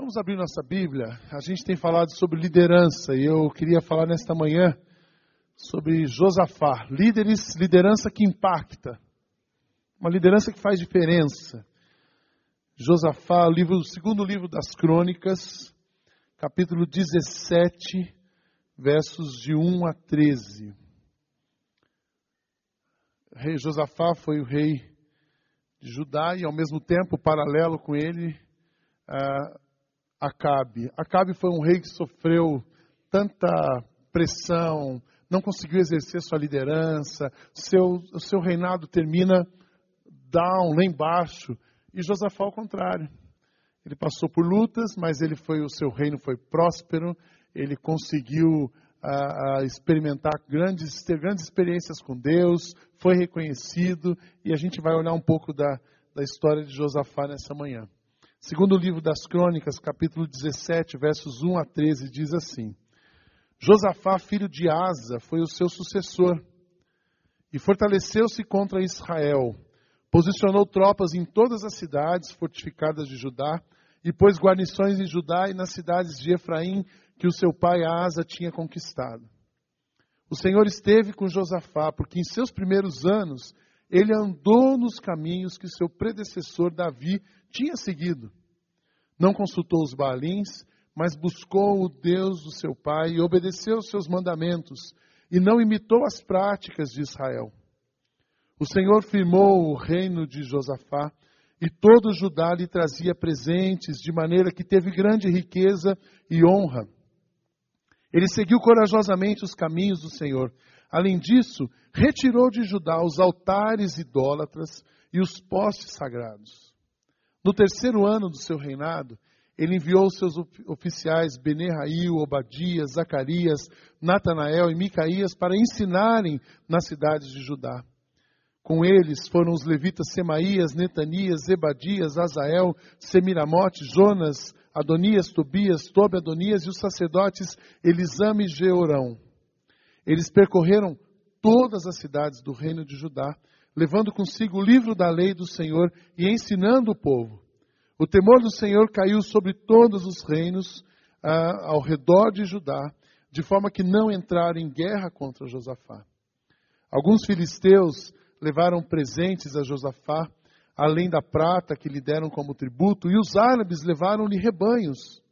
Vamos abrir nossa Bíblia. A gente tem falado sobre liderança e eu queria falar nesta manhã sobre Josafá. Líderes, liderança que impacta. Uma liderança que faz diferença. Josafá, livro, o segundo livro das Crônicas, capítulo 17, versos de 1 a 13. O rei Josafá foi o rei de Judá e, ao mesmo tempo, paralelo com ele, uh, Acabe. Acabe foi um rei que sofreu tanta pressão, não conseguiu exercer sua liderança, seu, o seu reinado termina down, lá embaixo. E Josafá ao contrário. Ele passou por lutas, mas ele foi o seu reino foi próspero, ele conseguiu a, a experimentar grandes, ter grandes experiências com Deus, foi reconhecido, e a gente vai olhar um pouco da, da história de Josafá nessa manhã. Segundo o livro das Crônicas, capítulo 17, versos 1 a 13, diz assim: Josafá, filho de Asa, foi o seu sucessor e fortaleceu-se contra Israel. Posicionou tropas em todas as cidades fortificadas de Judá e pôs guarnições em Judá e nas cidades de Efraim que o seu pai Asa tinha conquistado. O Senhor esteve com Josafá, porque em seus primeiros anos ele andou nos caminhos que seu predecessor Davi tinha seguido. Não consultou os Baalins, mas buscou o Deus do seu pai e obedeceu os seus mandamentos, e não imitou as práticas de Israel. O Senhor firmou o reino de Josafá, e todo Judá lhe trazia presentes, de maneira que teve grande riqueza e honra. Ele seguiu corajosamente os caminhos do Senhor. Além disso, retirou de Judá os altares idólatras e os postes sagrados. No terceiro ano do seu reinado, ele enviou seus oficiais Benerrail, Obadias, Zacarias, Natanael e Micaías para ensinarem nas cidades de Judá. Com eles foram os levitas Semaías, Netanias, Ebadias, Azael, Semiramote, Jonas, Adonias, Tobias, Tobe Adonias e os sacerdotes Elisame e Georão. Eles percorreram todas as cidades do reino de Judá levando consigo o livro da lei do Senhor e ensinando o povo. O temor do Senhor caiu sobre todos os reinos ah, ao redor de Judá, de forma que não entraram em guerra contra Josafá. Alguns filisteus levaram presentes a Josafá, além da prata que lhe deram como tributo, e os árabes levaram-lhe rebanhos.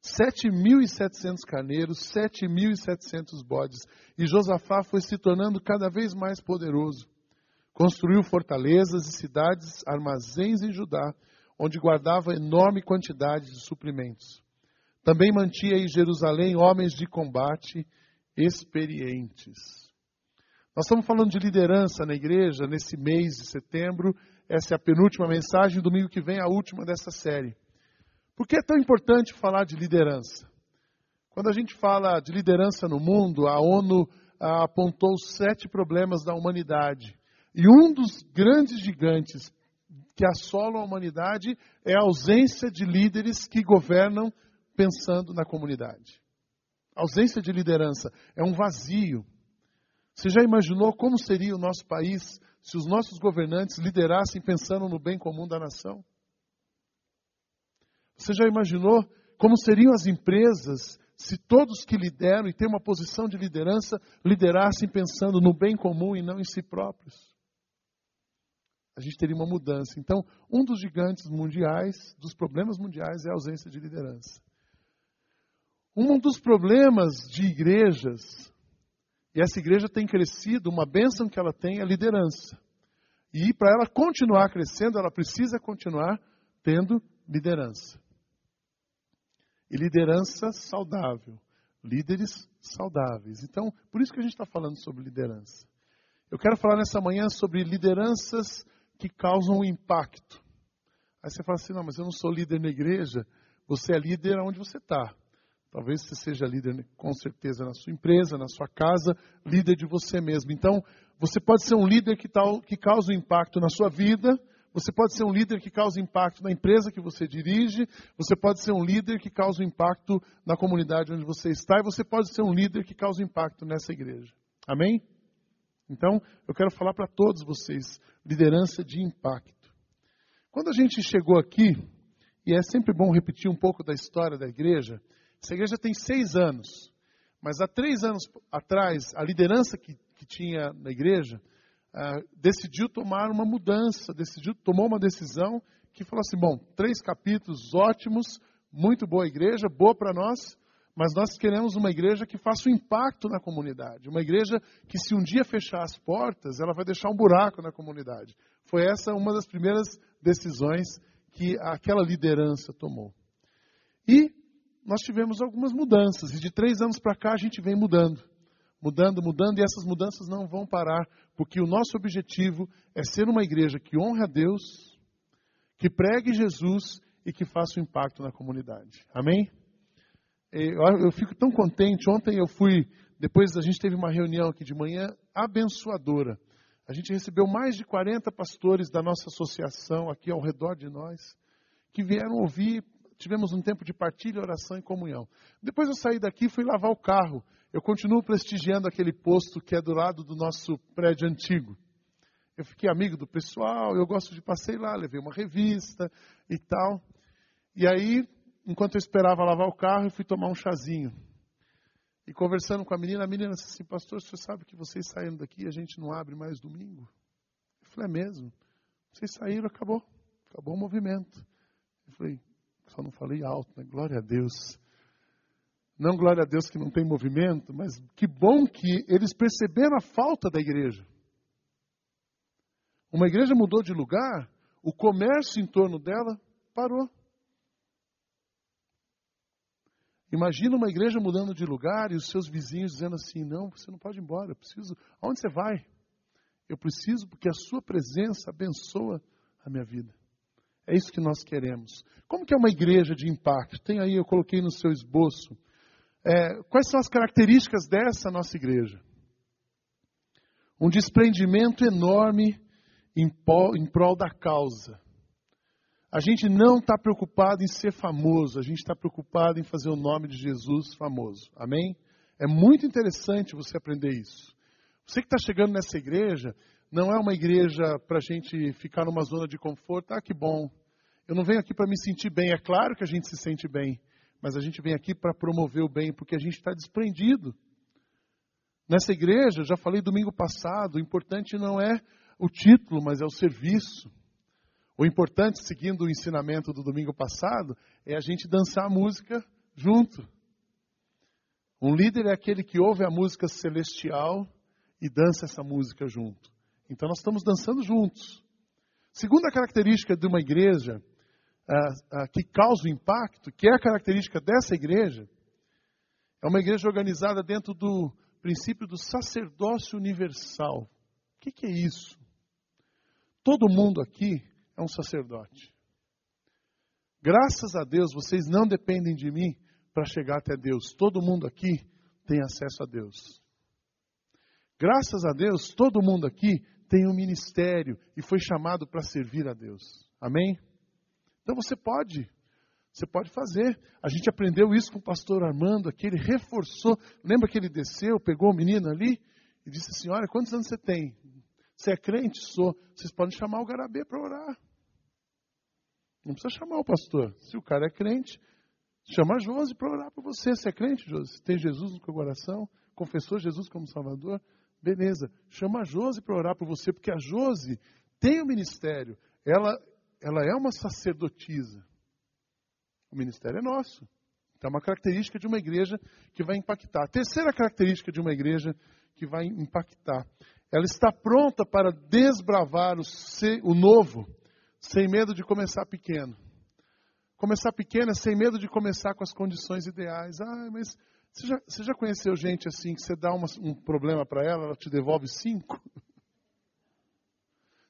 Sete mil e setecentos carneiros, sete mil e setecentos bodes, e Josafá foi se tornando cada vez mais poderoso. Construiu fortalezas e cidades, armazéns em Judá, onde guardava enorme quantidade de suprimentos. Também mantinha em Jerusalém homens de combate experientes. Nós estamos falando de liderança na igreja nesse mês de setembro. Essa é a penúltima mensagem. Domingo que vem, a última dessa série. Por que é tão importante falar de liderança? Quando a gente fala de liderança no mundo, a ONU ah, apontou sete problemas da humanidade. E um dos grandes gigantes que assolam a humanidade é a ausência de líderes que governam pensando na comunidade. A ausência de liderança é um vazio. Você já imaginou como seria o nosso país se os nossos governantes liderassem pensando no bem comum da nação? Você já imaginou como seriam as empresas se todos que lideram e têm uma posição de liderança liderassem pensando no bem comum e não em si próprios? a gente teria uma mudança. Então, um dos gigantes mundiais, dos problemas mundiais, é a ausência de liderança. Um dos problemas de igrejas, e essa igreja tem crescido, uma bênção que ela tem é a liderança. E para ela continuar crescendo, ela precisa continuar tendo liderança. E liderança saudável. Líderes saudáveis. Então, por isso que a gente está falando sobre liderança. Eu quero falar nessa manhã sobre lideranças que causam impacto. Aí você fala assim: não, mas eu não sou líder na igreja. Você é líder onde você está. Talvez você seja líder, com certeza, na sua empresa, na sua casa, líder de você mesmo. Então, você pode ser um líder que, tal, que causa um impacto na sua vida, você pode ser um líder que causa impacto na empresa que você dirige, você pode ser um líder que causa impacto na comunidade onde você está, e você pode ser um líder que causa impacto nessa igreja. Amém? Então, eu quero falar para todos vocês: liderança de impacto. Quando a gente chegou aqui, e é sempre bom repetir um pouco da história da igreja. Essa igreja tem seis anos, mas há três anos atrás, a liderança que, que tinha na igreja uh, decidiu tomar uma mudança, decidiu, tomou uma decisão que falou assim: bom, três capítulos ótimos, muito boa igreja, boa para nós, mas nós queremos uma igreja que faça um impacto na comunidade. Uma igreja que, se um dia fechar as portas, ela vai deixar um buraco na comunidade. Foi essa uma das primeiras decisões que aquela liderança tomou. E nós tivemos algumas mudanças, e de três anos para cá a gente vem mudando. Mudando, mudando, e essas mudanças não vão parar, porque o nosso objetivo é ser uma igreja que honre a Deus, que pregue Jesus e que faça um impacto na comunidade. Amém? Eu fico tão contente. Ontem eu fui, depois a gente teve uma reunião aqui de manhã abençoadora. A gente recebeu mais de 40 pastores da nossa associação aqui ao redor de nós, que vieram ouvir. Tivemos um tempo de partilha, oração e comunhão. Depois eu saí daqui e fui lavar o carro. Eu continuo prestigiando aquele posto que é do lado do nosso prédio antigo. Eu fiquei amigo do pessoal, eu gosto de passear lá, levei uma revista e tal. E aí enquanto eu esperava lavar o carro, eu fui tomar um chazinho. E conversando com a menina, a menina disse assim, pastor, você sabe que vocês saindo daqui, a gente não abre mais domingo? Eu falei, é mesmo? Vocês saíram, acabou. Acabou o movimento. Eu falei, só não falei alto, né? Glória a Deus. Não glória a Deus que não tem movimento, mas que bom que eles perceberam a falta da igreja. Uma igreja mudou de lugar, o comércio em torno dela parou. Imagina uma igreja mudando de lugar e os seus vizinhos dizendo assim: não, você não pode ir embora, eu preciso. Aonde você vai? Eu preciso porque a sua presença abençoa a minha vida. É isso que nós queremos. Como que é uma igreja de impacto? Tem aí, eu coloquei no seu esboço. É, quais são as características dessa nossa igreja? Um desprendimento enorme em, em prol da causa. A gente não está preocupado em ser famoso, a gente está preocupado em fazer o nome de Jesus famoso. Amém? É muito interessante você aprender isso. Você que está chegando nessa igreja, não é uma igreja para a gente ficar numa zona de conforto. Ah, que bom. Eu não venho aqui para me sentir bem. É claro que a gente se sente bem, mas a gente vem aqui para promover o bem, porque a gente está desprendido. Nessa igreja, já falei domingo passado, o importante não é o título, mas é o serviço. O importante, seguindo o ensinamento do domingo passado, é a gente dançar a música junto. Um líder é aquele que ouve a música celestial e dança essa música junto. Então nós estamos dançando juntos. Segunda característica de uma igreja que causa impacto, que é a característica dessa igreja, é uma igreja organizada dentro do princípio do sacerdócio universal. O que, que é isso? Todo mundo aqui é um sacerdote. Graças a Deus, vocês não dependem de mim para chegar até Deus. Todo mundo aqui tem acesso a Deus. Graças a Deus, todo mundo aqui tem um ministério e foi chamado para servir a Deus. Amém? Então você pode, você pode fazer. A gente aprendeu isso com o pastor Armando aqui, ele reforçou. Lembra que ele desceu, pegou o menino ali e disse Olha, quantos anos você tem? Você é crente? Sou. Vocês podem chamar o Garabê para orar. Não precisa chamar o pastor. Se o cara é crente, chama a Josi para orar por você. Se é crente, Josi, tem Jesus no seu coração, confessou Jesus como Salvador, beleza. Chama a Josi para orar por você, porque a Josi tem o um ministério. Ela, ela é uma sacerdotisa. O ministério é nosso. Então, é uma característica de uma igreja que vai impactar. A terceira característica de uma igreja que vai impactar. Ela está pronta para desbravar o, ser, o novo sem medo de começar pequeno. Começar pequeno é sem medo de começar com as condições ideais. Ah, mas você já, você já conheceu gente assim que você dá uma, um problema para ela, ela te devolve cinco?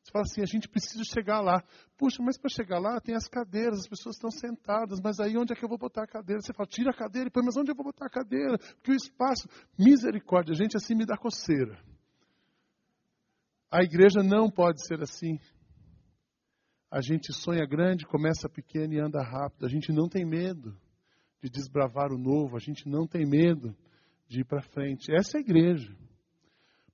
Você fala assim, a gente precisa chegar lá. Puxa, mas para chegar lá tem as cadeiras, as pessoas estão sentadas, mas aí onde é que eu vou botar a cadeira? Você fala, tira a cadeira e põe, mas onde eu vou botar a cadeira? Porque o espaço, misericórdia, a gente assim me dá coceira. A igreja não pode ser assim. A gente sonha grande, começa pequeno e anda rápido. A gente não tem medo de desbravar o novo, a gente não tem medo de ir para frente. Essa é a igreja.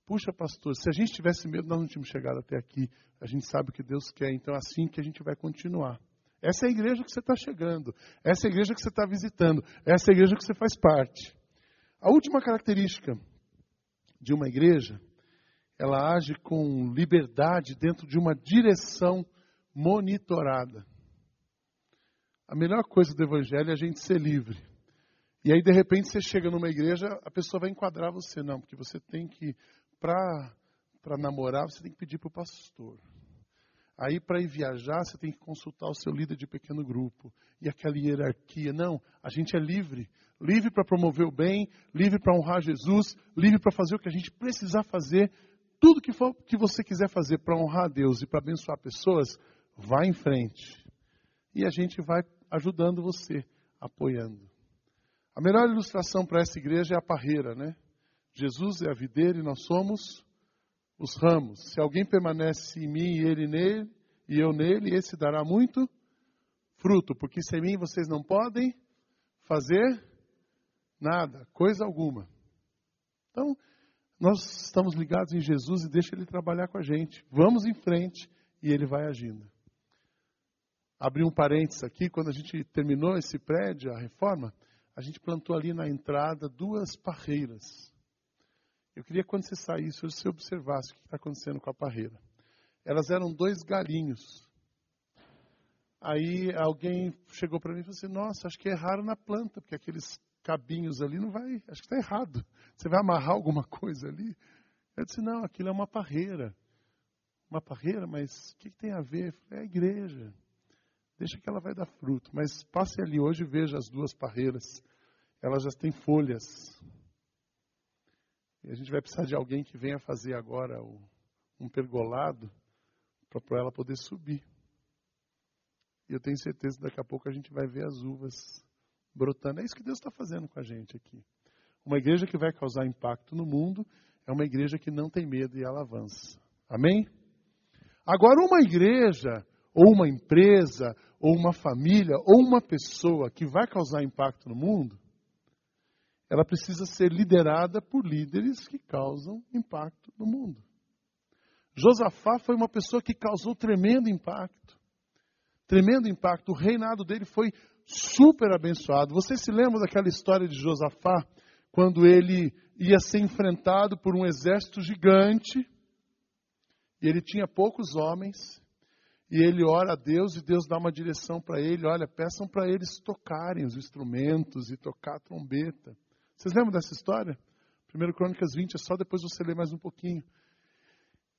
Puxa, pastor, se a gente tivesse medo, nós não tínhamos chegado até aqui. A gente sabe o que Deus quer, então é assim que a gente vai continuar. Essa é a igreja que você está chegando. Essa é a igreja que você está visitando. Essa é a igreja que você faz parte. A última característica de uma igreja, ela age com liberdade dentro de uma direção monitorada. A melhor coisa do evangelho é a gente ser livre. E aí, de repente, você chega numa igreja, a pessoa vai enquadrar você. Não, porque você tem que, para namorar, você tem que pedir para o pastor. Aí, para ir viajar, você tem que consultar o seu líder de pequeno grupo. E aquela hierarquia. Não, a gente é livre. Livre para promover o bem, livre para honrar Jesus, livre para fazer o que a gente precisar fazer. Tudo que, for, que você quiser fazer para honrar a Deus e para abençoar pessoas, vá em frente. E a gente vai ajudando você, apoiando. A melhor ilustração para essa igreja é a parreira, né? Jesus é a videira e nós somos os ramos. Se alguém permanece em mim e ele nele, e eu nele, esse dará muito fruto, porque sem mim vocês não podem fazer nada, coisa alguma. Então, nós estamos ligados em Jesus e deixa ele trabalhar com a gente. Vamos em frente e ele vai agindo. Abri um parênteses aqui, quando a gente terminou esse prédio, a reforma, a gente plantou ali na entrada duas parreiras. Eu queria, quando você saísse, você observasse o que está acontecendo com a parreira. Elas eram dois galinhos. Aí alguém chegou para mim e falou assim: Nossa, acho que erraram na planta, porque aqueles cabinhos ali não vai. Acho que está errado. Você vai amarrar alguma coisa ali? Eu disse: Não, aquilo é uma parreira. Uma parreira, mas o que, que tem a ver? Falei, é a igreja. Deixa que ela vai dar fruto. Mas passe ali hoje e veja as duas parreiras. Elas já têm folhas. E a gente vai precisar de alguém que venha fazer agora um pergolado para ela poder subir. E eu tenho certeza que daqui a pouco a gente vai ver as uvas brotando. É isso que Deus está fazendo com a gente aqui. Uma igreja que vai causar impacto no mundo é uma igreja que não tem medo e ela avança. Amém? Agora, uma igreja, ou uma empresa, ou uma família, ou uma pessoa que vai causar impacto no mundo, ela precisa ser liderada por líderes que causam impacto no mundo. Josafá foi uma pessoa que causou tremendo impacto. Tremendo impacto. O reinado dele foi super abençoado. Você se lembra daquela história de Josafá, quando ele ia ser enfrentado por um exército gigante, e ele tinha poucos homens, e ele ora a Deus e Deus dá uma direção para ele: olha, peçam para eles tocarem os instrumentos e tocar a trombeta. Vocês lembram dessa história? 1 Crônicas 20, é só depois você ler mais um pouquinho.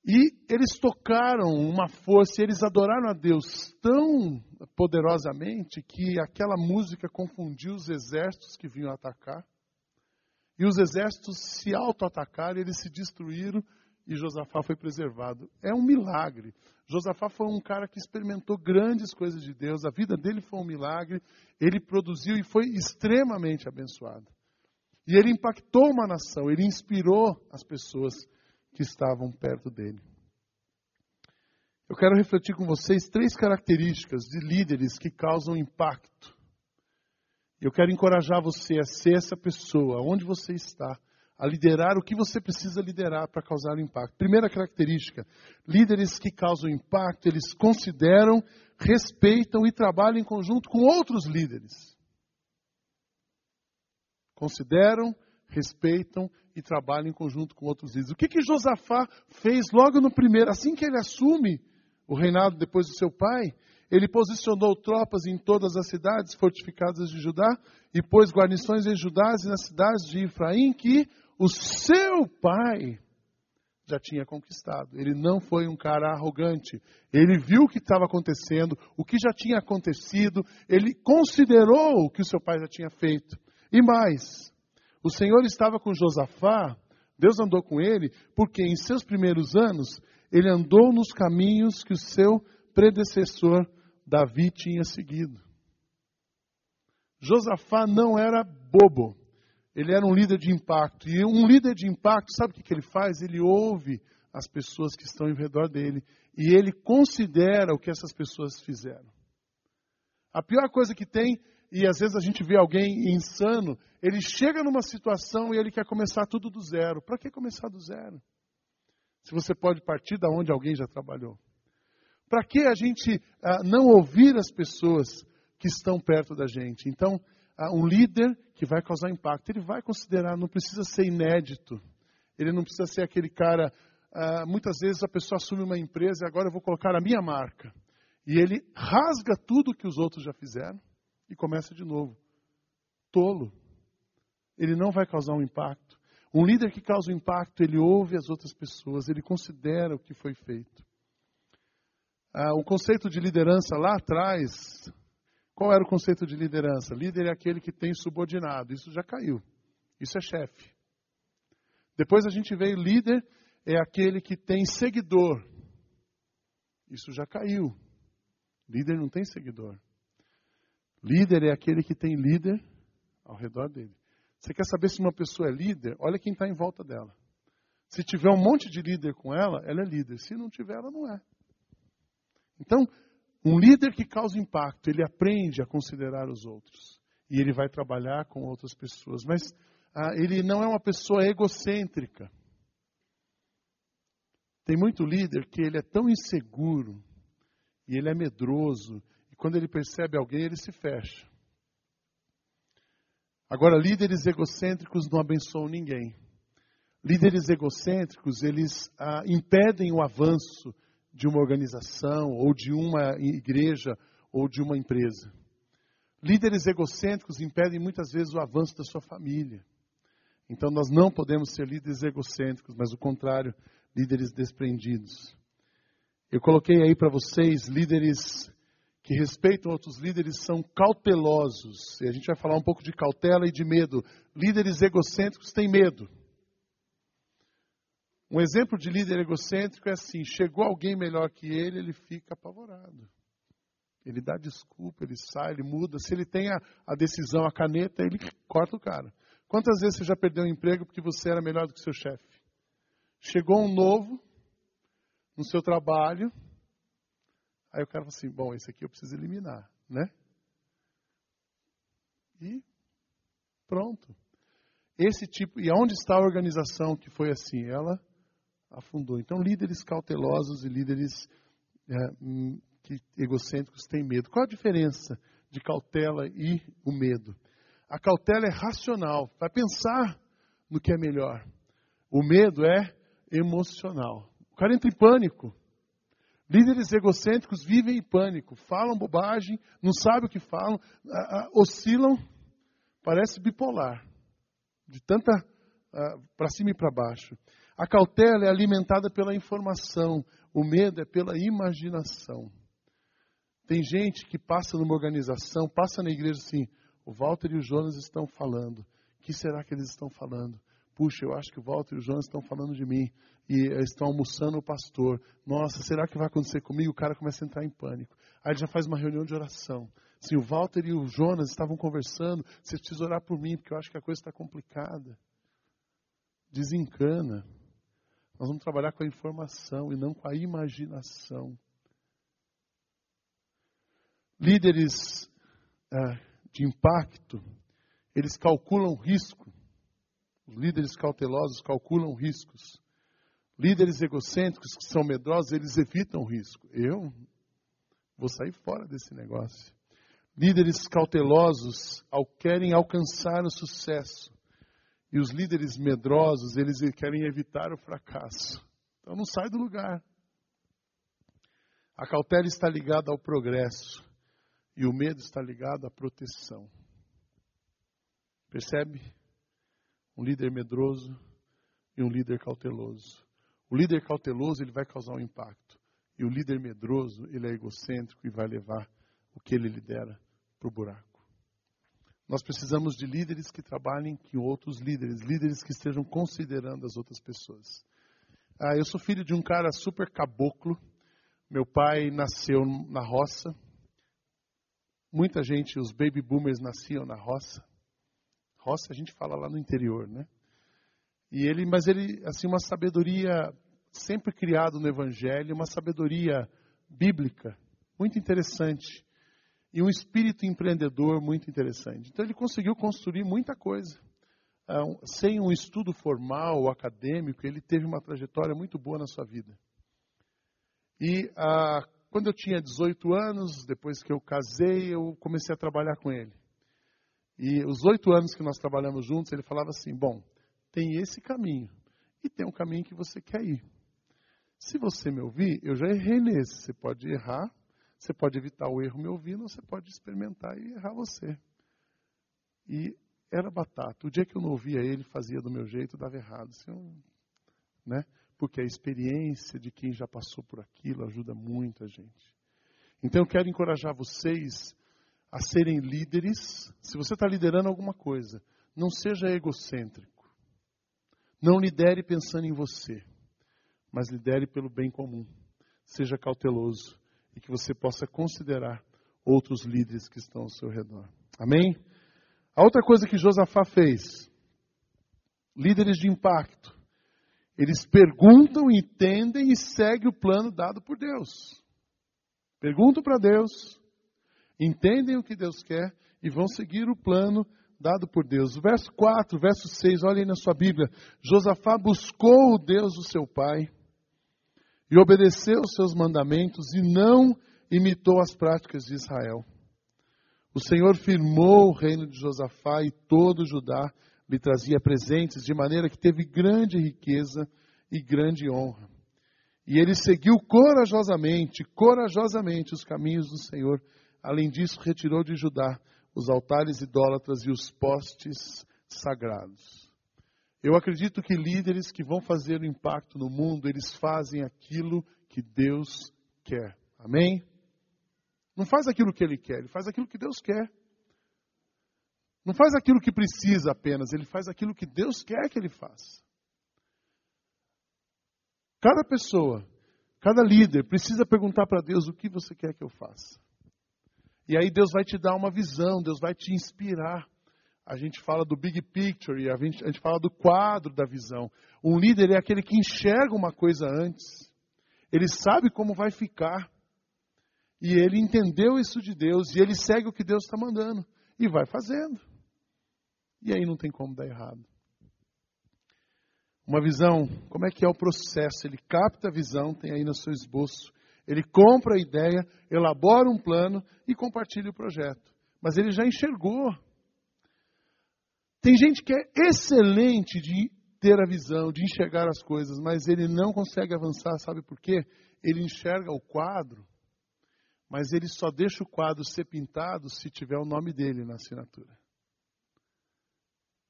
E eles tocaram uma força, eles adoraram a Deus tão poderosamente que aquela música confundiu os exércitos que vinham atacar. E os exércitos se auto-atacaram, eles se destruíram e Josafá foi preservado. É um milagre. Josafá foi um cara que experimentou grandes coisas de Deus, a vida dele foi um milagre, ele produziu e foi extremamente abençoado. E ele impactou uma nação, ele inspirou as pessoas que estavam perto dele. Eu quero refletir com vocês três características de líderes que causam impacto. Eu quero encorajar você a ser essa pessoa, onde você está, a liderar o que você precisa liderar para causar impacto. Primeira característica: líderes que causam impacto, eles consideram, respeitam e trabalham em conjunto com outros líderes consideram, respeitam e trabalham em conjunto com outros líderes. O que, que Josafá fez logo no primeiro, assim que ele assume o reinado depois do seu pai? Ele posicionou tropas em todas as cidades fortificadas de Judá e pôs guarnições em Judá e nas cidades de Efraim que o seu pai já tinha conquistado. Ele não foi um cara arrogante. Ele viu o que estava acontecendo, o que já tinha acontecido, ele considerou o que o seu pai já tinha feito. E mais, o Senhor estava com Josafá, Deus andou com ele, porque em seus primeiros anos ele andou nos caminhos que o seu predecessor Davi tinha seguido. Josafá não era bobo, ele era um líder de impacto. E um líder de impacto, sabe o que ele faz? Ele ouve as pessoas que estão em redor dele e ele considera o que essas pessoas fizeram. A pior coisa que tem e às vezes a gente vê alguém insano, ele chega numa situação e ele quer começar tudo do zero. Para que começar do zero? Se você pode partir da onde alguém já trabalhou. Para que a gente ah, não ouvir as pessoas que estão perto da gente? Então, ah, um líder que vai causar impacto, ele vai considerar, não precisa ser inédito, ele não precisa ser aquele cara. Ah, muitas vezes a pessoa assume uma empresa e agora eu vou colocar a minha marca. E ele rasga tudo que os outros já fizeram e começa de novo. Tolo. Ele não vai causar um impacto. Um líder que causa um impacto, ele ouve as outras pessoas, ele considera o que foi feito. Ah, o conceito de liderança lá atrás, qual era o conceito de liderança? Líder é aquele que tem subordinado. Isso já caiu. Isso é chefe. Depois a gente veio, líder é aquele que tem seguidor. Isso já caiu. Líder não tem seguidor. Líder é aquele que tem líder ao redor dele. Você quer saber se uma pessoa é líder? Olha quem está em volta dela. Se tiver um monte de líder com ela, ela é líder. Se não tiver, ela não é. Então, um líder que causa impacto, ele aprende a considerar os outros. E ele vai trabalhar com outras pessoas. Mas ah, ele não é uma pessoa egocêntrica. Tem muito líder que ele é tão inseguro e ele é medroso. Quando ele percebe alguém, ele se fecha. Agora, líderes egocêntricos não abençoam ninguém. Líderes egocêntricos, eles ah, impedem o avanço de uma organização, ou de uma igreja, ou de uma empresa. Líderes egocêntricos impedem muitas vezes o avanço da sua família. Então, nós não podemos ser líderes egocêntricos, mas o contrário, líderes desprendidos. Eu coloquei aí para vocês líderes que respeitam outros líderes são cautelosos. E a gente vai falar um pouco de cautela e de medo. Líderes egocêntricos têm medo. Um exemplo de líder egocêntrico é assim: chegou alguém melhor que ele, ele fica apavorado. Ele dá desculpa, ele sai, ele muda. Se ele tem a, a decisão, a caneta, ele corta o cara. Quantas vezes você já perdeu um emprego porque você era melhor do que seu chefe? Chegou um novo no seu trabalho, Aí o cara fala assim: bom, esse aqui eu preciso eliminar, né? E pronto. Esse tipo, e aonde está a organização que foi assim? Ela afundou. Então, líderes cautelosos e líderes é, hum, que, egocêntricos têm medo. Qual a diferença de cautela e o medo? A cautela é racional, vai pensar no que é melhor. O medo é emocional. O cara entra em pânico. Líderes egocêntricos vivem em pânico, falam bobagem, não sabem o que falam, oscilam, parece bipolar, de tanta para cima e para baixo. A cautela é alimentada pela informação, o medo é pela imaginação. Tem gente que passa numa organização, passa na igreja assim, o Walter e o Jonas estão falando. O que será que eles estão falando? Puxa, eu acho que o Walter e o Jonas estão falando de mim e estão almoçando o pastor. Nossa, será que vai acontecer comigo? O cara começa a entrar em pânico. Aí ele já faz uma reunião de oração. Se o Walter e o Jonas estavam conversando, você precisa orar por mim, porque eu acho que a coisa está complicada. Desencana. Nós vamos trabalhar com a informação e não com a imaginação. Líderes é, de impacto, eles calculam risco. Os líderes cautelosos calculam riscos. Líderes egocêntricos que são medrosos, eles evitam o risco. Eu vou sair fora desse negócio. Líderes cautelosos ao querem alcançar o sucesso. E os líderes medrosos, eles querem evitar o fracasso. Então não sai do lugar. A cautela está ligada ao progresso e o medo está ligado à proteção. Percebe? um líder medroso e um líder cauteloso. O líder cauteloso ele vai causar um impacto e o líder medroso ele é egocêntrico e vai levar o que ele lidera para o buraco. Nós precisamos de líderes que trabalhem com outros líderes, líderes que estejam considerando as outras pessoas. Ah, eu sou filho de um cara super caboclo. Meu pai nasceu na roça. Muita gente, os baby boomers nasciam na roça roça, a gente fala lá no interior, né? E ele, mas ele, assim, uma sabedoria sempre criado no Evangelho, uma sabedoria bíblica muito interessante e um espírito empreendedor muito interessante. Então ele conseguiu construir muita coisa. Uh, sem um estudo formal acadêmico, ele teve uma trajetória muito boa na sua vida. E uh, quando eu tinha 18 anos, depois que eu casei, eu comecei a trabalhar com ele. E os oito anos que nós trabalhamos juntos, ele falava assim: bom, tem esse caminho e tem um caminho que você quer ir. Se você me ouvir, eu já errei nesse. Você pode errar, você pode evitar o erro me ouvindo, ou você pode experimentar e errar você. E era batata. O dia que eu não ouvia ele, fazia do meu jeito, dava errado. Assim, né? Porque a experiência de quem já passou por aquilo ajuda muito a gente. Então eu quero encorajar vocês a serem líderes. Se você está liderando alguma coisa, não seja egocêntrico. Não lidere pensando em você, mas lidere pelo bem comum. Seja cauteloso e que você possa considerar outros líderes que estão ao seu redor. Amém? A outra coisa que Josafá fez, líderes de impacto, eles perguntam, entendem e seguem o plano dado por Deus. Perguntam para Deus, entendem o que Deus quer e vão seguir o plano dado por Deus. verso 4, verso 6, olhem na sua Bíblia. Josafá buscou o Deus do seu pai e obedeceu os seus mandamentos e não imitou as práticas de Israel. O Senhor firmou o reino de Josafá e todo o Judá lhe trazia presentes, de maneira que teve grande riqueza e grande honra. E ele seguiu corajosamente, corajosamente os caminhos do Senhor. Além disso, retirou de Judá os altares idólatras e os postes sagrados. Eu acredito que líderes que vão fazer o impacto no mundo, eles fazem aquilo que Deus quer. Amém? Não faz aquilo que ele quer, ele faz aquilo que Deus quer. Não faz aquilo que precisa apenas, ele faz aquilo que Deus quer que ele faça. Cada pessoa, cada líder precisa perguntar para Deus o que você quer que eu faça. E aí Deus vai te dar uma visão, Deus vai te inspirar. A gente fala do big picture a gente, a gente fala do quadro da visão. Um líder é aquele que enxerga uma coisa antes. Ele sabe como vai ficar. E ele entendeu isso de Deus e ele segue o que Deus está mandando e vai fazendo. E aí não tem como dar errado. Uma visão, como é que é o processo? Ele capta a visão, tem aí no seu esboço. Ele compra a ideia, elabora um plano e compartilha o projeto. Mas ele já enxergou. Tem gente que é excelente de ter a visão, de enxergar as coisas, mas ele não consegue avançar, sabe por quê? Ele enxerga o quadro, mas ele só deixa o quadro ser pintado se tiver o nome dele na assinatura.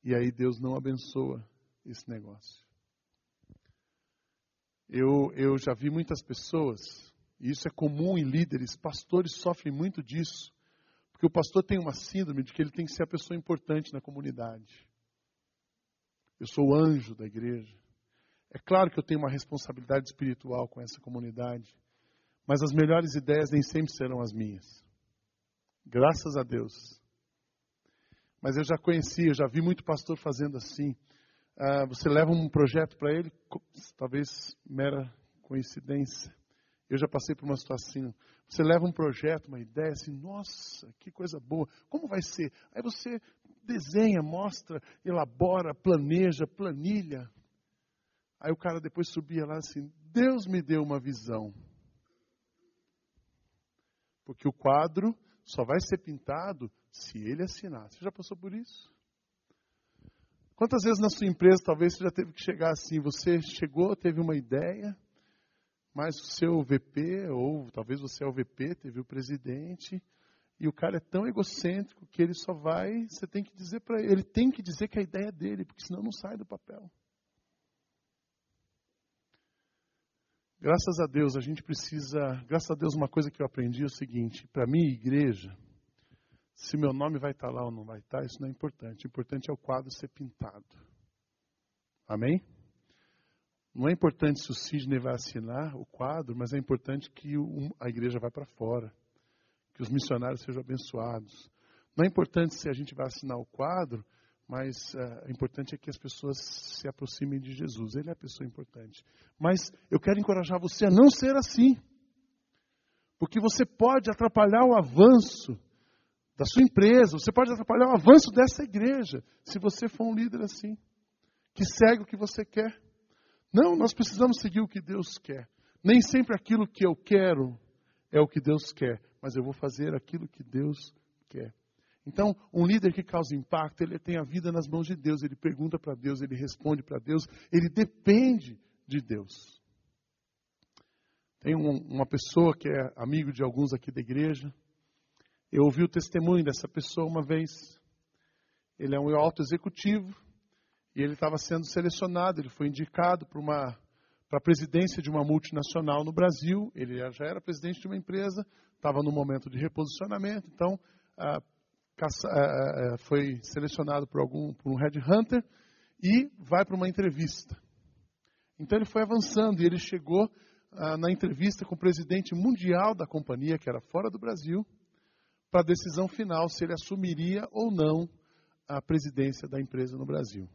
E aí Deus não abençoa esse negócio. Eu, eu já vi muitas pessoas, e isso é comum em líderes, pastores sofrem muito disso, porque o pastor tem uma síndrome de que ele tem que ser a pessoa importante na comunidade. Eu sou o anjo da igreja. É claro que eu tenho uma responsabilidade espiritual com essa comunidade, mas as melhores ideias nem sempre serão as minhas. Graças a Deus. Mas eu já conheci, eu já vi muito pastor fazendo assim. Uh, você leva um projeto para ele, talvez mera coincidência. Eu já passei por uma situação assim. Você leva um projeto, uma ideia, assim, nossa, que coisa boa. Como vai ser? Aí você desenha, mostra, elabora, planeja, planilha. Aí o cara depois subia lá assim: Deus me deu uma visão. Porque o quadro só vai ser pintado se ele assinar. Você já passou por isso? Quantas vezes na sua empresa talvez você já teve que chegar assim? Você chegou, teve uma ideia, mas o seu VP, ou talvez você é o VP, teve o presidente, e o cara é tão egocêntrico que ele só vai, você tem que dizer para ele, ele tem que dizer que a ideia é dele, porque senão não sai do papel. Graças a Deus, a gente precisa. Graças a Deus, uma coisa que eu aprendi é o seguinte: para mim, igreja, se meu nome vai estar lá ou não vai estar, isso não é importante. O importante é o quadro ser pintado. Amém? Não é importante se o Sidney vai assinar o quadro, mas é importante que a igreja vá para fora, que os missionários sejam abençoados. Não é importante se a gente vai assinar o quadro, mas uh, o importante é que as pessoas se aproximem de Jesus. Ele é a pessoa importante. Mas eu quero encorajar você a não ser assim, porque você pode atrapalhar o avanço da sua empresa, você pode atrapalhar o avanço dessa igreja, se você for um líder assim, que segue o que você quer. Não, nós precisamos seguir o que Deus quer. Nem sempre aquilo que eu quero é o que Deus quer, mas eu vou fazer aquilo que Deus quer. Então, um líder que causa impacto, ele tem a vida nas mãos de Deus, ele pergunta para Deus, ele responde para Deus, ele depende de Deus. Tem um, uma pessoa que é amigo de alguns aqui da igreja, eu ouvi o testemunho dessa pessoa uma vez. Ele é um alto executivo e ele estava sendo selecionado, ele foi indicado para a presidência de uma multinacional no Brasil. Ele já era presidente de uma empresa, estava no momento de reposicionamento, então ah, caça, ah, foi selecionado por algum por um headhunter e vai para uma entrevista. Então ele foi avançando e ele chegou ah, na entrevista com o presidente mundial da companhia, que era fora do Brasil, para a decisão final se ele assumiria ou não a presidência da empresa no Brasil.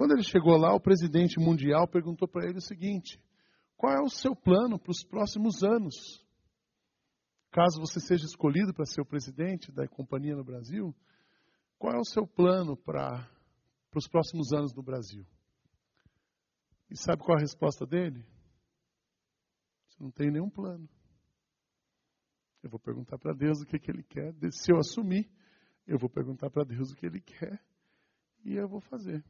Quando ele chegou lá, o presidente mundial perguntou para ele o seguinte: qual é o seu plano para os próximos anos? Caso você seja escolhido para ser o presidente da companhia no Brasil, qual é o seu plano para, para os próximos anos no Brasil? E sabe qual a resposta dele? Você não tem nenhum plano. Eu vou perguntar para Deus o que, que Ele quer. Se eu assumir, eu vou perguntar para Deus o que Ele quer e eu vou fazer.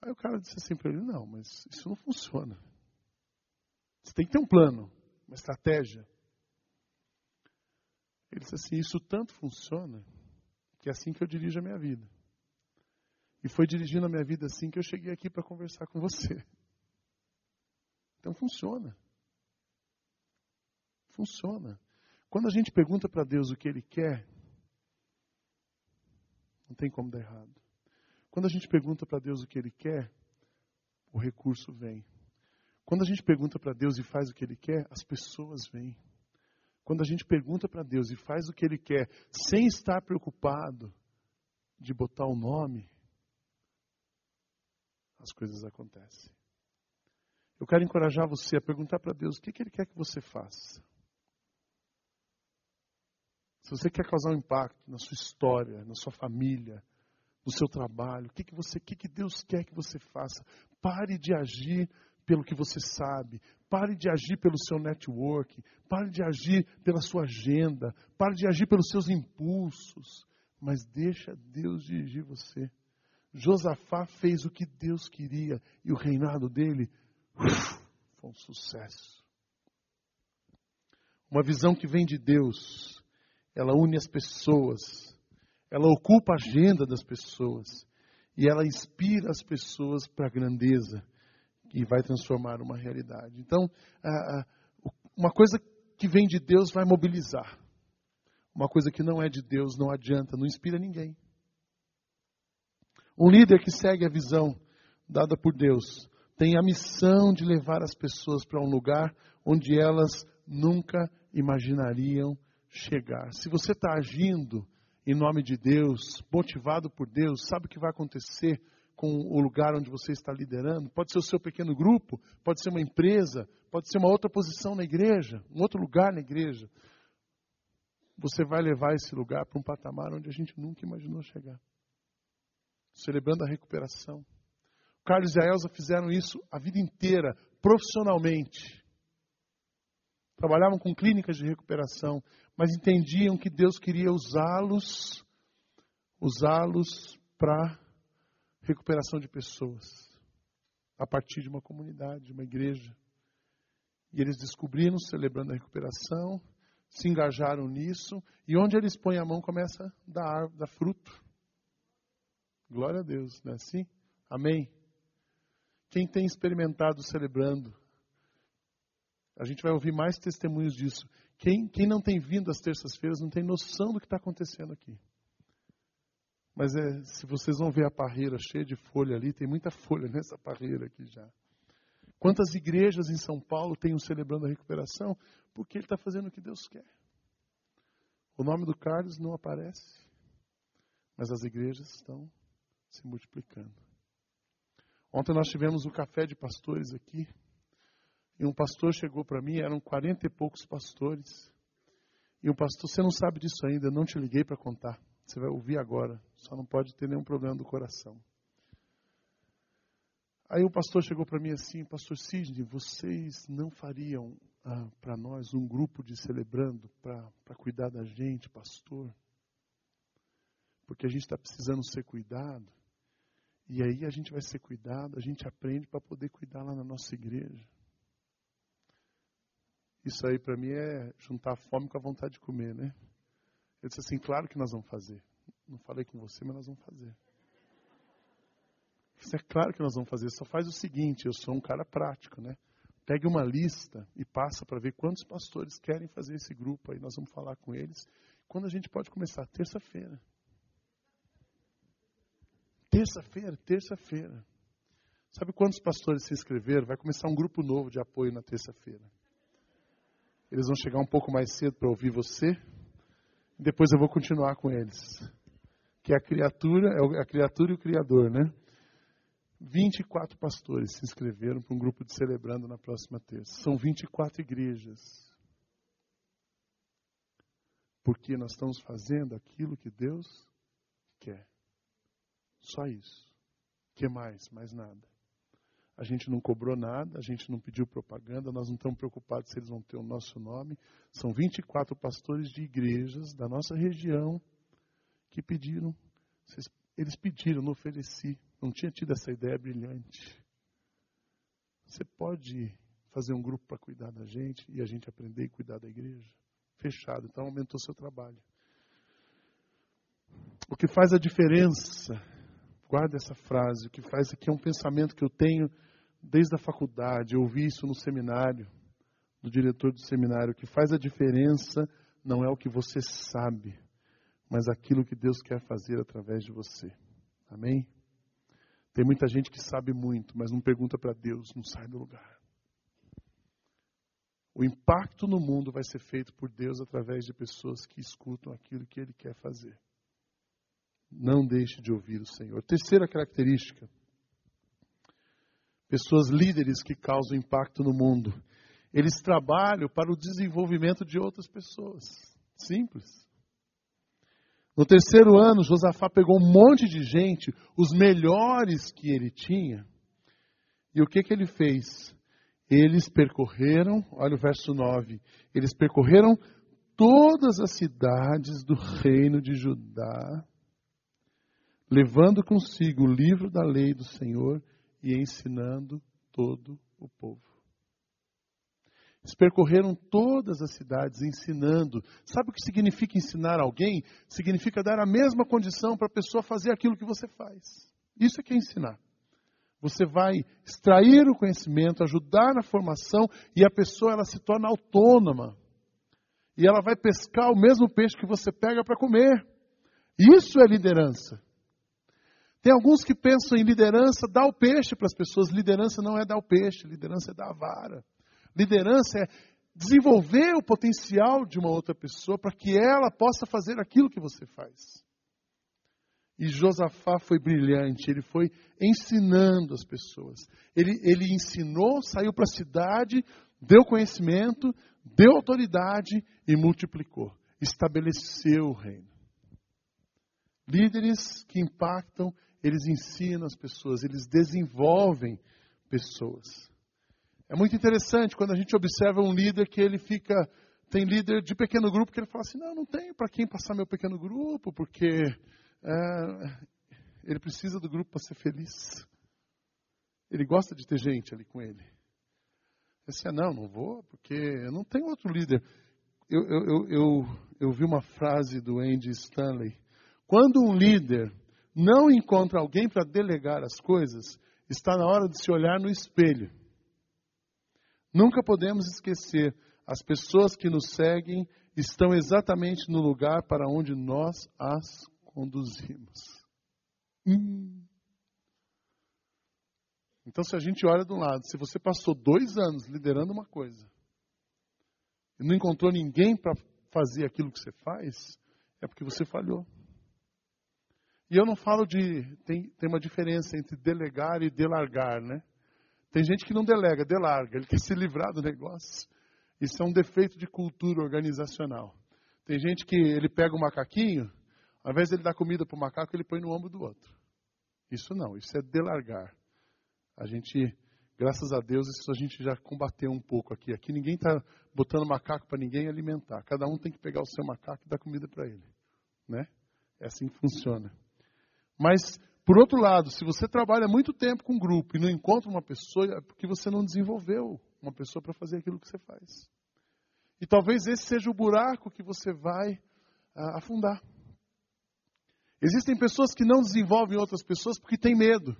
Aí o cara disse assim para ele: Não, mas isso não funciona. Você tem que ter um plano, uma estratégia. Ele disse assim: Isso tanto funciona que é assim que eu dirijo a minha vida. E foi dirigindo a minha vida assim que eu cheguei aqui para conversar com você. Então funciona. Funciona. Quando a gente pergunta para Deus o que Ele quer, não tem como dar errado. Quando a gente pergunta para Deus o que Ele quer, o recurso vem. Quando a gente pergunta para Deus e faz o que Ele quer, as pessoas vêm. Quando a gente pergunta para Deus e faz o que Ele quer, sem estar preocupado de botar o nome, as coisas acontecem. Eu quero encorajar você a perguntar para Deus o que, que Ele quer que você faça. Se você quer causar um impacto na sua história, na sua família, no seu trabalho, o que, que você, o que, que Deus quer que você faça? Pare de agir pelo que você sabe, pare de agir pelo seu network, pare de agir pela sua agenda, pare de agir pelos seus impulsos, mas deixa Deus dirigir você. Josafá fez o que Deus queria e o reinado dele uf, foi um sucesso. Uma visão que vem de Deus, ela une as pessoas ela ocupa a agenda das pessoas e ela inspira as pessoas para a grandeza e vai transformar uma realidade. Então, uma coisa que vem de Deus vai mobilizar. Uma coisa que não é de Deus não adianta, não inspira ninguém. Um líder que segue a visão dada por Deus tem a missão de levar as pessoas para um lugar onde elas nunca imaginariam chegar. Se você está agindo em nome de Deus, motivado por Deus, sabe o que vai acontecer com o lugar onde você está liderando? Pode ser o seu pequeno grupo, pode ser uma empresa, pode ser uma outra posição na igreja, um outro lugar na igreja. Você vai levar esse lugar para um patamar onde a gente nunca imaginou chegar. Celebrando a recuperação. Carlos e a Elza fizeram isso a vida inteira, profissionalmente. Trabalhavam com clínicas de recuperação, mas entendiam que Deus queria usá-los, usá-los para recuperação de pessoas, a partir de uma comunidade, de uma igreja. E eles descobriram, celebrando a recuperação, se engajaram nisso, e onde eles põem a mão começa a dar, dar fruto. Glória a Deus, não é assim? Amém? Quem tem experimentado celebrando, a gente vai ouvir mais testemunhos disso. Quem, quem não tem vindo às terças-feiras não tem noção do que está acontecendo aqui. Mas é, se vocês vão ver a parreira cheia de folha ali, tem muita folha nessa parreira aqui já. Quantas igrejas em São Paulo têm um celebrando a recuperação? Porque ele está fazendo o que Deus quer. O nome do Carlos não aparece, mas as igrejas estão se multiplicando. Ontem nós tivemos o café de pastores aqui. E um pastor chegou para mim, eram quarenta e poucos pastores. E um pastor, você não sabe disso ainda, eu não te liguei para contar. Você vai ouvir agora, só não pode ter nenhum problema do coração. Aí o pastor chegou para mim assim, pastor Sidney, vocês não fariam ah, para nós um grupo de celebrando para cuidar da gente, pastor? Porque a gente está precisando ser cuidado. E aí a gente vai ser cuidado, a gente aprende para poder cuidar lá na nossa igreja. Isso aí para mim é juntar a fome com a vontade de comer, né? Ele disse assim, claro que nós vamos fazer. Não falei com você, mas nós vamos fazer. Isso é claro que nós vamos fazer. Só faz o seguinte, eu sou um cara prático, né? Pegue uma lista e passa para ver quantos pastores querem fazer esse grupo aí. Nós vamos falar com eles. Quando a gente pode começar? Terça-feira. Terça-feira, terça-feira. Sabe quantos pastores se inscreveram? Vai começar um grupo novo de apoio na terça-feira. Eles vão chegar um pouco mais cedo para ouvir você. E depois eu vou continuar com eles. Que é a criatura, é a criatura e o criador, né? 24 pastores se inscreveram para um grupo de celebrando na próxima terça. São 24 igrejas. Porque nós estamos fazendo aquilo que Deus quer. Só isso. que mais? Mais nada. A gente não cobrou nada, a gente não pediu propaganda, nós não estamos preocupados se eles vão ter o nosso nome. São 24 pastores de igrejas da nossa região que pediram. Eles pediram, não ofereci. Não tinha tido essa ideia brilhante. Você pode fazer um grupo para cuidar da gente e a gente aprender e cuidar da igreja? Fechado, então aumentou seu trabalho. O que faz a diferença, guarda essa frase, o que faz aqui é um pensamento que eu tenho desde a faculdade, eu ouvi isso no seminário, do diretor do seminário, que faz a diferença não é o que você sabe, mas aquilo que Deus quer fazer através de você. Amém? Tem muita gente que sabe muito, mas não pergunta para Deus, não sai do lugar. O impacto no mundo vai ser feito por Deus através de pessoas que escutam aquilo que Ele quer fazer. Não deixe de ouvir o Senhor. Terceira característica: pessoas líderes que causam impacto no mundo. Eles trabalham para o desenvolvimento de outras pessoas. Simples. No terceiro ano, Josafá pegou um monte de gente, os melhores que ele tinha, e o que, que ele fez? Eles percorreram, olha o verso 9, eles percorreram todas as cidades do reino de Judá, levando consigo o livro da lei do Senhor e ensinando todo o povo. Eles percorreram todas as cidades ensinando. Sabe o que significa ensinar alguém? Significa dar a mesma condição para a pessoa fazer aquilo que você faz. Isso é que é ensinar. Você vai extrair o conhecimento, ajudar na formação e a pessoa ela se torna autônoma. E ela vai pescar o mesmo peixe que você pega para comer. Isso é liderança. Tem alguns que pensam em liderança, dar o peixe para as pessoas. Liderança não é dar o peixe, liderança é dar a vara. Liderança é desenvolver o potencial de uma outra pessoa para que ela possa fazer aquilo que você faz. E Josafá foi brilhante, ele foi ensinando as pessoas. Ele, ele ensinou, saiu para a cidade, deu conhecimento, deu autoridade e multiplicou. Estabeleceu o reino. Líderes que impactam eles ensinam as pessoas, eles desenvolvem pessoas. É muito interessante quando a gente observa um líder que ele fica. Tem líder de pequeno grupo que ele fala assim: não, não tenho para quem passar meu pequeno grupo, porque é, ele precisa do grupo para ser feliz. Ele gosta de ter gente ali com ele. Esse é, não, não vou, porque eu não tenho outro líder. Eu, eu, eu, eu, eu vi uma frase do Andy Stanley. Quando um líder não encontra alguém para delegar as coisas, está na hora de se olhar no espelho. Nunca podemos esquecer, as pessoas que nos seguem estão exatamente no lugar para onde nós as conduzimos. Hum. Então, se a gente olha de um lado, se você passou dois anos liderando uma coisa e não encontrou ninguém para fazer aquilo que você faz, é porque você falhou. E eu não falo de. Tem, tem uma diferença entre delegar e delargar, né? Tem gente que não delega, delarga, ele quer se livrar do negócio. Isso é um defeito de cultura organizacional. Tem gente que ele pega o um macaquinho, ao invés de ele dar comida para o macaco, ele põe no ombro do outro. Isso não, isso é delargar. A gente Graças a Deus isso a gente já combateu um pouco aqui. Aqui ninguém está botando macaco para ninguém alimentar. Cada um tem que pegar o seu macaco e dar comida para ele. Né? É assim que funciona. Mas, por outro lado, se você trabalha muito tempo com um grupo e não encontra uma pessoa, é porque você não desenvolveu uma pessoa para fazer aquilo que você faz. E talvez esse seja o buraco que você vai uh, afundar. Existem pessoas que não desenvolvem outras pessoas porque têm medo.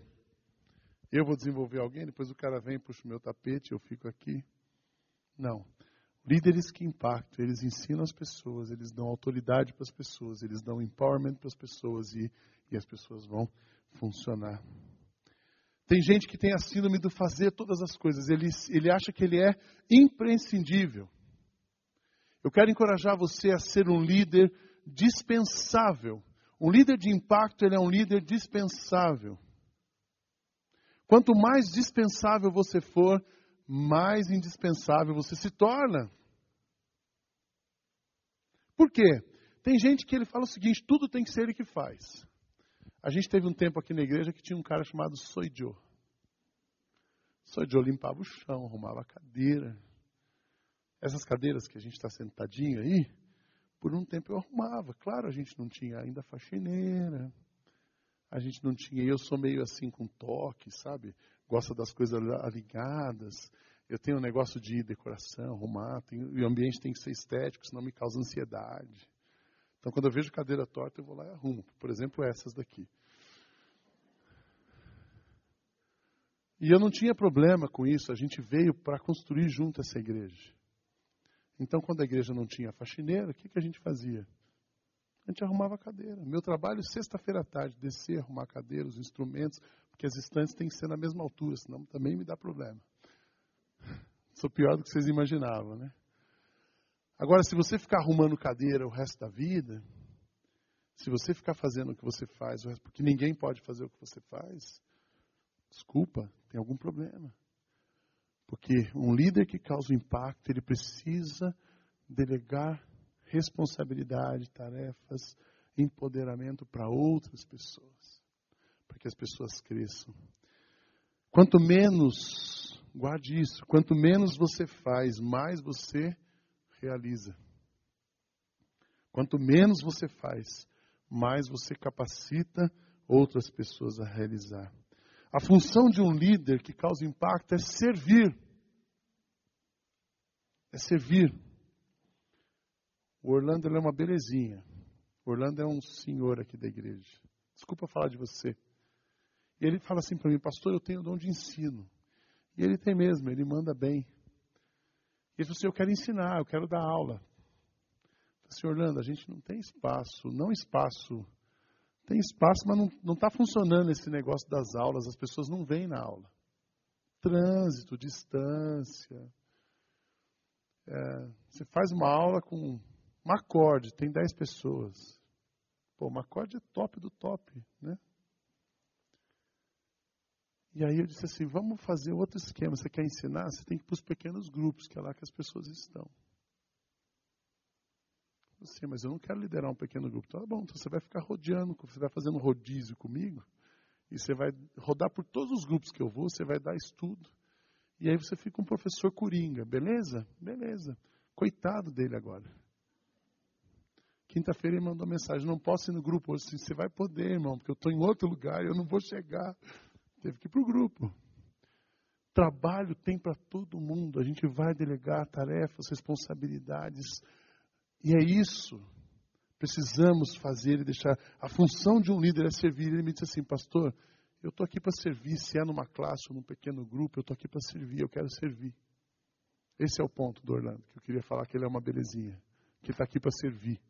Eu vou desenvolver alguém, depois o cara vem, puxa o meu tapete, eu fico aqui. Não. Líderes que impactam, eles ensinam as pessoas, eles dão autoridade para as pessoas, eles dão empowerment para as pessoas e, e as pessoas vão funcionar. Tem gente que tem a síndrome do fazer todas as coisas, ele, ele acha que ele é imprescindível. Eu quero encorajar você a ser um líder dispensável. Um líder de impacto, ele é um líder dispensável. Quanto mais dispensável você for, mais indispensável você se torna. Por quê? Tem gente que ele fala o seguinte: tudo tem que ser ele que faz. A gente teve um tempo aqui na igreja que tinha um cara chamado Soidio. Soidio limpava o chão, arrumava a cadeira. Essas cadeiras que a gente está sentadinho aí, por um tempo eu arrumava. Claro, a gente não tinha ainda faxineira, a gente não tinha. Eu sou meio assim com toque, sabe? Gosta das coisas alinhadas. Eu tenho um negócio de decoração, arrumar. Tenho, e o ambiente tem que ser estético, senão me causa ansiedade. Então, quando eu vejo cadeira torta, eu vou lá e arrumo. Por exemplo, essas daqui. E eu não tinha problema com isso. A gente veio para construir junto essa igreja. Então, quando a igreja não tinha faxineira, o que, que a gente fazia? A gente arrumava a cadeira. Meu trabalho, sexta-feira à tarde, descer, arrumar a cadeira, os instrumentos, porque as estantes têm que ser na mesma altura, senão também me dá problema. Sou pior do que vocês imaginavam, né? Agora, se você ficar arrumando cadeira o resto da vida, se você ficar fazendo o que você faz, porque ninguém pode fazer o que você faz, desculpa, tem algum problema. Porque um líder que causa impacto, ele precisa delegar responsabilidade, tarefas, empoderamento para outras pessoas, para que as pessoas cresçam. Quanto menos, guarde isso, quanto menos você faz, mais você realiza. Quanto menos você faz, mais você capacita outras pessoas a realizar. A função de um líder que causa impacto é servir. É servir. O Orlando é uma belezinha. O Orlando é um senhor aqui da igreja. Desculpa falar de você. E ele fala assim para mim, pastor, eu tenho dom de ensino. E ele tem mesmo, ele manda bem. Ele falou assim, eu quero ensinar, eu quero dar aula. Falei assim, Orlando, a gente não tem espaço, não espaço. Tem espaço, mas não está funcionando esse negócio das aulas, as pessoas não vêm na aula. Trânsito, distância. É, você faz uma aula com Macorde, tem 10 pessoas. Pô, Macorde é top do top, né? E aí eu disse assim, vamos fazer outro esquema. Você quer ensinar? Você tem que ir para os pequenos grupos, que é lá que as pessoas estão. Sim, mas eu não quero liderar um pequeno grupo. Tá bom, então você vai ficar rodeando, você vai fazendo rodízio comigo, e você vai rodar por todos os grupos que eu vou, você vai dar estudo. E aí você fica um professor coringa, beleza? Beleza. Coitado dele agora. Quinta-feira ele mandou mensagem, não posso ir no grupo hoje. Você vai poder, irmão, porque eu estou em outro lugar eu não vou chegar. Teve que ir para o grupo. Trabalho tem para todo mundo. A gente vai delegar tarefas, responsabilidades. E é isso. Precisamos fazer e deixar. A função de um líder é servir. Ele me disse assim, pastor, eu estou aqui para servir. Se é numa classe ou num pequeno grupo, eu estou aqui para servir. Eu quero servir. Esse é o ponto do Orlando, que eu queria falar que ele é uma belezinha. Que está aqui para servir.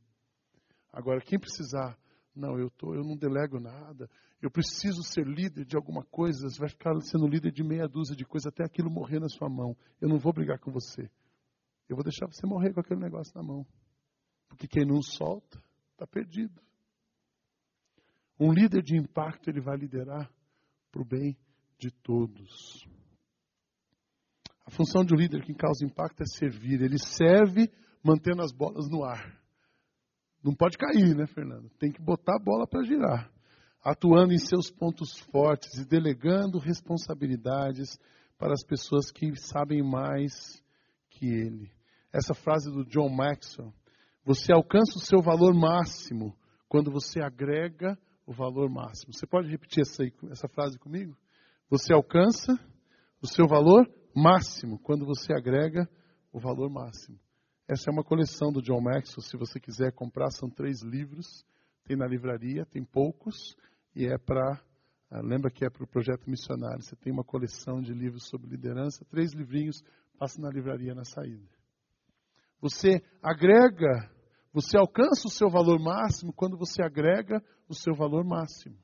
Agora, quem precisar, não, eu, tô, eu não delego nada, eu preciso ser líder de alguma coisa, você vai ficar sendo líder de meia dúzia de coisas até aquilo morrer na sua mão. Eu não vou brigar com você. Eu vou deixar você morrer com aquele negócio na mão. Porque quem não solta, está perdido. Um líder de impacto, ele vai liderar para o bem de todos. A função de um líder que causa impacto é servir. Ele serve mantendo as bolas no ar. Não pode cair, né, Fernando? Tem que botar a bola para girar. Atuando em seus pontos fortes e delegando responsabilidades para as pessoas que sabem mais que ele. Essa frase do John Maxwell: você alcança o seu valor máximo quando você agrega o valor máximo. Você pode repetir essa, essa frase comigo? Você alcança o seu valor máximo quando você agrega o valor máximo. Essa é uma coleção do John Maxwell. Se você quiser comprar, são três livros. Tem na livraria, tem poucos. E é para. Ah, lembra que é para o projeto missionário. Você tem uma coleção de livros sobre liderança, três livrinhos, passa na livraria na saída. Você agrega, você alcança o seu valor máximo quando você agrega o seu valor máximo.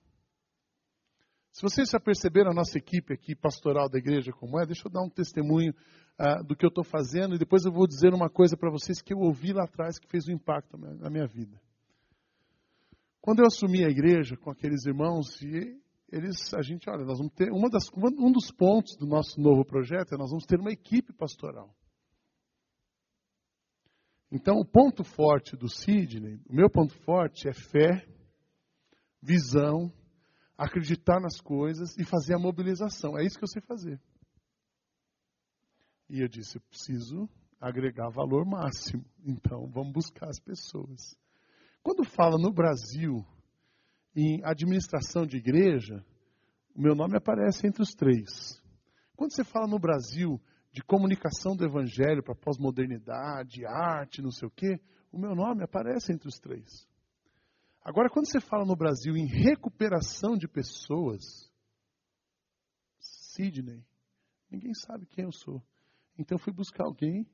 Se vocês já perceberam a nossa equipe aqui pastoral da igreja como é, deixa eu dar um testemunho uh, do que eu estou fazendo e depois eu vou dizer uma coisa para vocês que eu ouvi lá atrás que fez um impacto na minha vida. Quando eu assumi a igreja com aqueles irmãos, e eles, a gente, olha, nós vamos ter uma das, um dos pontos do nosso novo projeto é nós vamos ter uma equipe pastoral. Então, o ponto forte do Sidney, o meu ponto forte é fé, visão acreditar nas coisas e fazer a mobilização. É isso que eu sei fazer. E eu disse: eu preciso agregar valor máximo. Então, vamos buscar as pessoas. Quando fala no Brasil em administração de igreja, o meu nome aparece entre os três. Quando você fala no Brasil de comunicação do evangelho para pós-modernidade, arte, não sei o quê, o meu nome aparece entre os três. Agora, quando você fala no Brasil em recuperação de pessoas, Sidney, ninguém sabe quem eu sou. Então, fui buscar alguém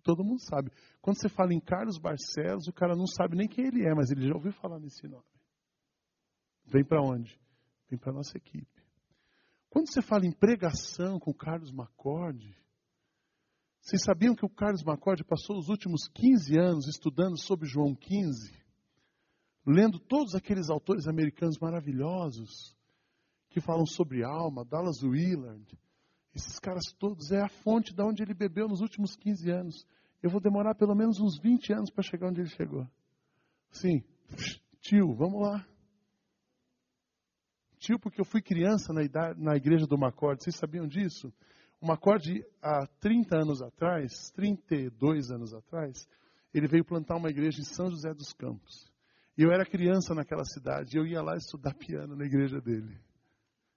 todo mundo sabe. Quando você fala em Carlos Barcelos, o cara não sabe nem quem ele é, mas ele já ouviu falar nesse nome. Vem para onde? Vem para nossa equipe. Quando você fala em pregação com Carlos Macorde, vocês sabiam que o Carlos Macorde passou os últimos 15 anos estudando sobre João 15? lendo todos aqueles autores americanos maravilhosos que falam sobre alma, Dallas Willard, esses caras todos, é a fonte de onde ele bebeu nos últimos 15 anos. Eu vou demorar pelo menos uns 20 anos para chegar onde ele chegou. Sim, tio, vamos lá. Tio, porque eu fui criança na, idade, na igreja do Macorde, vocês sabiam disso? O Macorde, há 30 anos atrás, 32 anos atrás, ele veio plantar uma igreja em São José dos Campos. E eu era criança naquela cidade, eu ia lá estudar piano na igreja dele.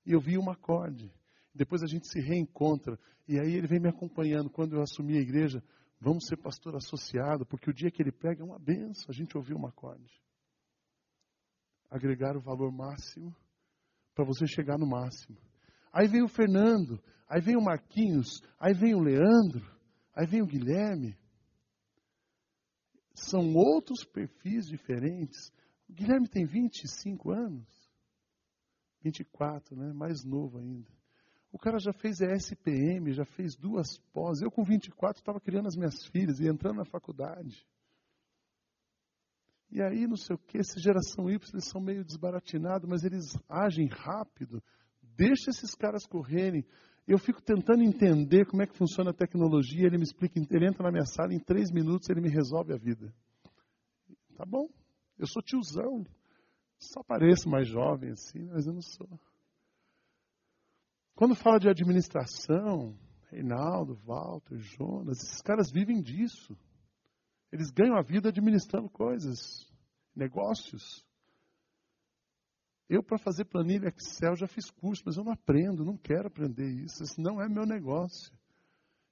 E eu vi uma acorde. Depois a gente se reencontra. E aí ele vem me acompanhando. Quando eu assumi a igreja, vamos ser pastor associado, porque o dia que ele prega é uma benção. A gente ouviu uma acorde. Agregar o valor máximo para você chegar no máximo. Aí vem o Fernando, aí vem o Marquinhos, aí vem o Leandro, aí vem o Guilherme são outros perfis diferentes. O Guilherme tem 25 anos. 24, né? Mais novo ainda. O cara já fez ESPM, já fez duas pós. Eu, com 24, estava criando as minhas filhas e entrando na faculdade. E aí, não sei o que, essa geração Y, eles são meio desbaratinados, mas eles agem rápido. Deixa esses caras correrem. Eu fico tentando entender como é que funciona a tecnologia. Ele me explica, ele entra na minha sala, em três minutos ele me resolve a vida. Tá bom, eu sou tiozão. Só pareço mais jovem assim, mas eu não sou. Quando fala de administração, Reinaldo, Walter, Jonas, esses caras vivem disso. Eles ganham a vida administrando coisas, negócios. Eu, para fazer planilha Excel, já fiz curso, mas eu não aprendo, não quero aprender isso. Isso não é meu negócio.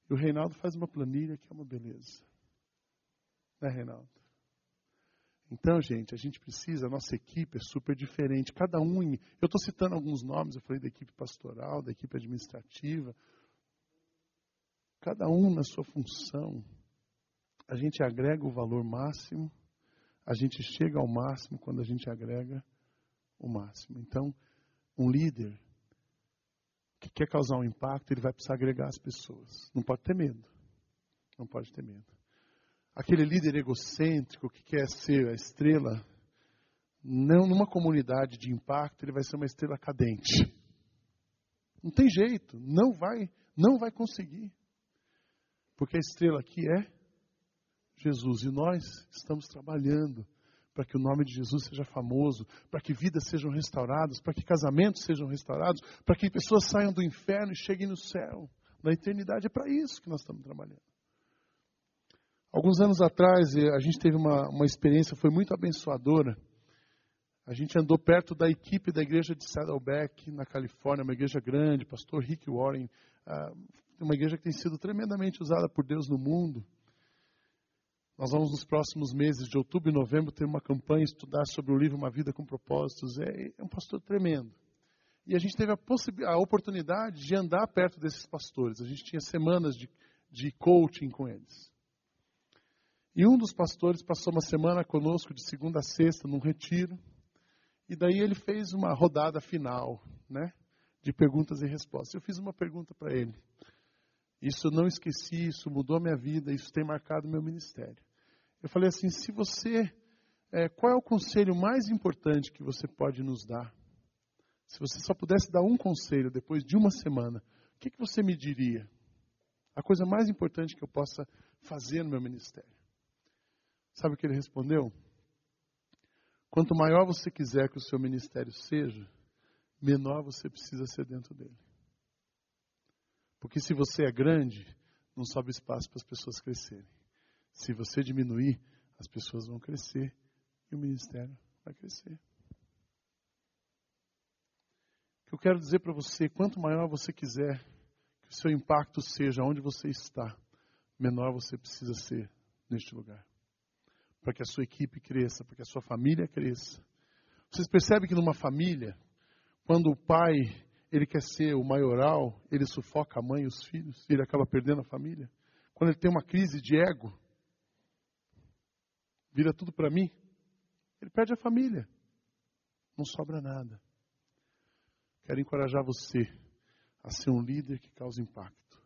E o Reinaldo faz uma planilha que é uma beleza. Né, Reinaldo? Então, gente, a gente precisa, a nossa equipe é super diferente. Cada um, eu estou citando alguns nomes, eu falei da equipe pastoral, da equipe administrativa. Cada um na sua função. A gente agrega o valor máximo, a gente chega ao máximo quando a gente agrega o máximo. Então, um líder que quer causar um impacto, ele vai precisar agregar as pessoas. Não pode ter medo. Não pode ter medo. Aquele líder egocêntrico que quer ser a estrela, não numa comunidade de impacto, ele vai ser uma estrela cadente. Não tem jeito, não vai, não vai conseguir. Porque a estrela aqui é Jesus e nós estamos trabalhando para que o nome de Jesus seja famoso, para que vidas sejam restauradas, para que casamentos sejam restaurados, para que pessoas saiam do inferno e cheguem no céu. Na eternidade é para isso que nós estamos trabalhando. Alguns anos atrás, eh, a gente teve uma, uma experiência, foi muito abençoadora. A gente andou perto da equipe da igreja de Saddleback, na Califórnia, uma igreja grande, pastor Rick Warren, ah, uma igreja que tem sido tremendamente usada por Deus no mundo. Nós vamos nos próximos meses de outubro e novembro ter uma campanha estudar sobre o livro Uma Vida com Propósitos. É, é um pastor tremendo. E a gente teve a, a, oportunidade de andar perto desses pastores. A gente tinha semanas de, de coaching com eles. E um dos pastores passou uma semana conosco de segunda a sexta num retiro. E daí ele fez uma rodada final, né, de perguntas e respostas. Eu fiz uma pergunta para ele. Isso eu não esqueci, isso mudou minha vida, isso tem marcado meu ministério. Eu falei assim: se você. É, qual é o conselho mais importante que você pode nos dar? Se você só pudesse dar um conselho depois de uma semana, o que, que você me diria? A coisa mais importante que eu possa fazer no meu ministério. Sabe o que ele respondeu? Quanto maior você quiser que o seu ministério seja, menor você precisa ser dentro dele. Porque se você é grande, não sobe espaço para as pessoas crescerem. Se você diminuir, as pessoas vão crescer e o ministério vai crescer. O que eu quero dizer para você, quanto maior você quiser que o seu impacto seja onde você está, menor você precisa ser neste lugar. Para que a sua equipe cresça, para que a sua família cresça. Vocês percebem que numa família, quando o pai ele quer ser o maioral, ele sufoca a mãe e os filhos, ele acaba perdendo a família. Quando ele tem uma crise de ego, vira tudo para mim, ele perde a família. Não sobra nada. Quero encorajar você a ser um líder que causa impacto,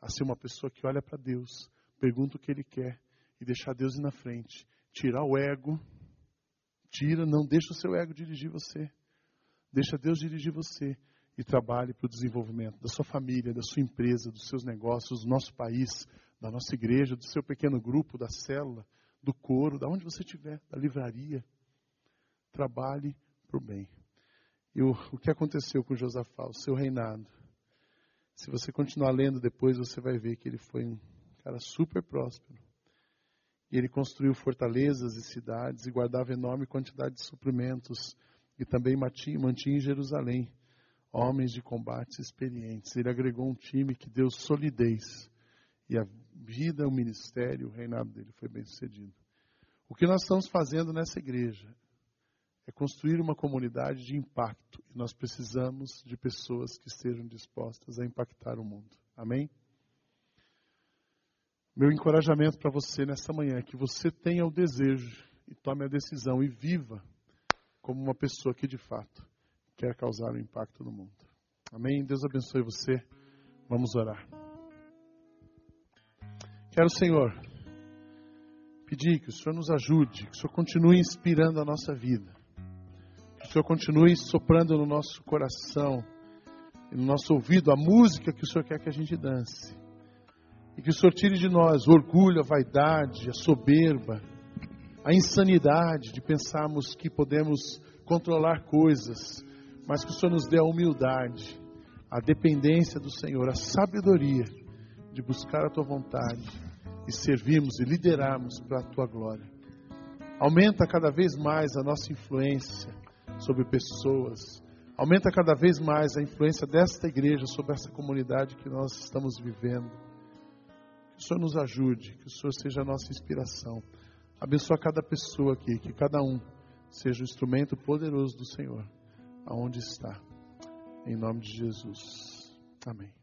a ser uma pessoa que olha para Deus, pergunta o que Ele quer e deixar Deus ir na frente, tirar o ego, tira, não deixa o seu ego dirigir você, deixa Deus dirigir você e trabalhe para o desenvolvimento da sua família, da sua empresa, dos seus negócios, do nosso país, da nossa igreja, do seu pequeno grupo, da célula do coro, da onde você estiver, da livraria. Trabalhe para o bem. E o, o que aconteceu com Josafá, o seu reinado? Se você continuar lendo depois, você vai ver que ele foi um cara super próspero. E ele construiu fortalezas e cidades e guardava enorme quantidade de suprimentos. E também mantinha, em Jerusalém homens de combate experientes. Ele agregou um time que deu solidez. E a vida, o ministério, o reinado dele foi bem sucedido. O que nós estamos fazendo nessa igreja é construir uma comunidade de impacto. E nós precisamos de pessoas que estejam dispostas a impactar o mundo. Amém? Meu encorajamento para você nessa manhã é que você tenha o desejo e tome a decisão e viva como uma pessoa que de fato quer causar um impacto no mundo. Amém? Deus abençoe você. Vamos orar. Quero, Senhor, pedir que o Senhor nos ajude, que o Senhor continue inspirando a nossa vida, que o Senhor continue soprando no nosso coração e no nosso ouvido a música que o Senhor quer que a gente dance. E que o Senhor tire de nós o orgulho, a vaidade, a soberba, a insanidade de pensarmos que podemos controlar coisas, mas que o Senhor nos dê a humildade, a dependência do Senhor, a sabedoria de buscar a tua vontade e servirmos e liderarmos para a tua glória. Aumenta cada vez mais a nossa influência sobre pessoas. Aumenta cada vez mais a influência desta igreja sobre essa comunidade que nós estamos vivendo. O Senhor nos ajude, que o Senhor seja a nossa inspiração. Abençoa cada pessoa aqui, que cada um seja o instrumento poderoso do Senhor, aonde está. Em nome de Jesus. Amém.